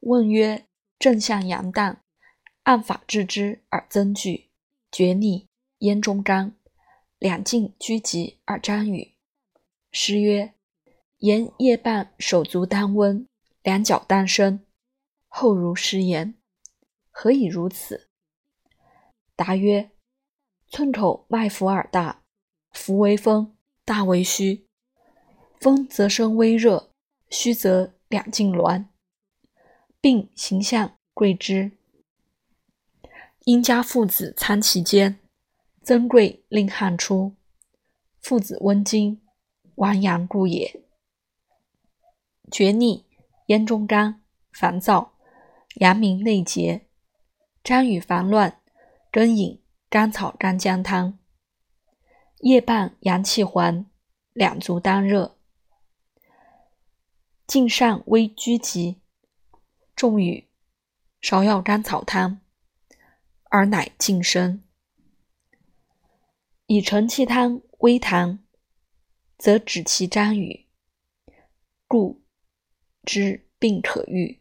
问曰：正向阳荡，按法治之而增聚，厥逆，咽中干，两尽居疾而沾雨。诗曰：言夜半手足单温，两脚单生。后如失言，何以如此？答曰：寸口脉浮耳大，浮为风，大为虚。风则生微热，虚则两尽挛。病形象贵之。殷家父子参其间，曾贵令汗出。父子温经，亡阳故也。厥逆，咽中干，烦躁。阳明内结，张羽烦乱，更饮甘草干姜汤。夜半阳气还，两足当热。晋上微拘急，重语芍药甘草汤，而乃尽身。以承气汤微汤，则止其张语，故知病可愈。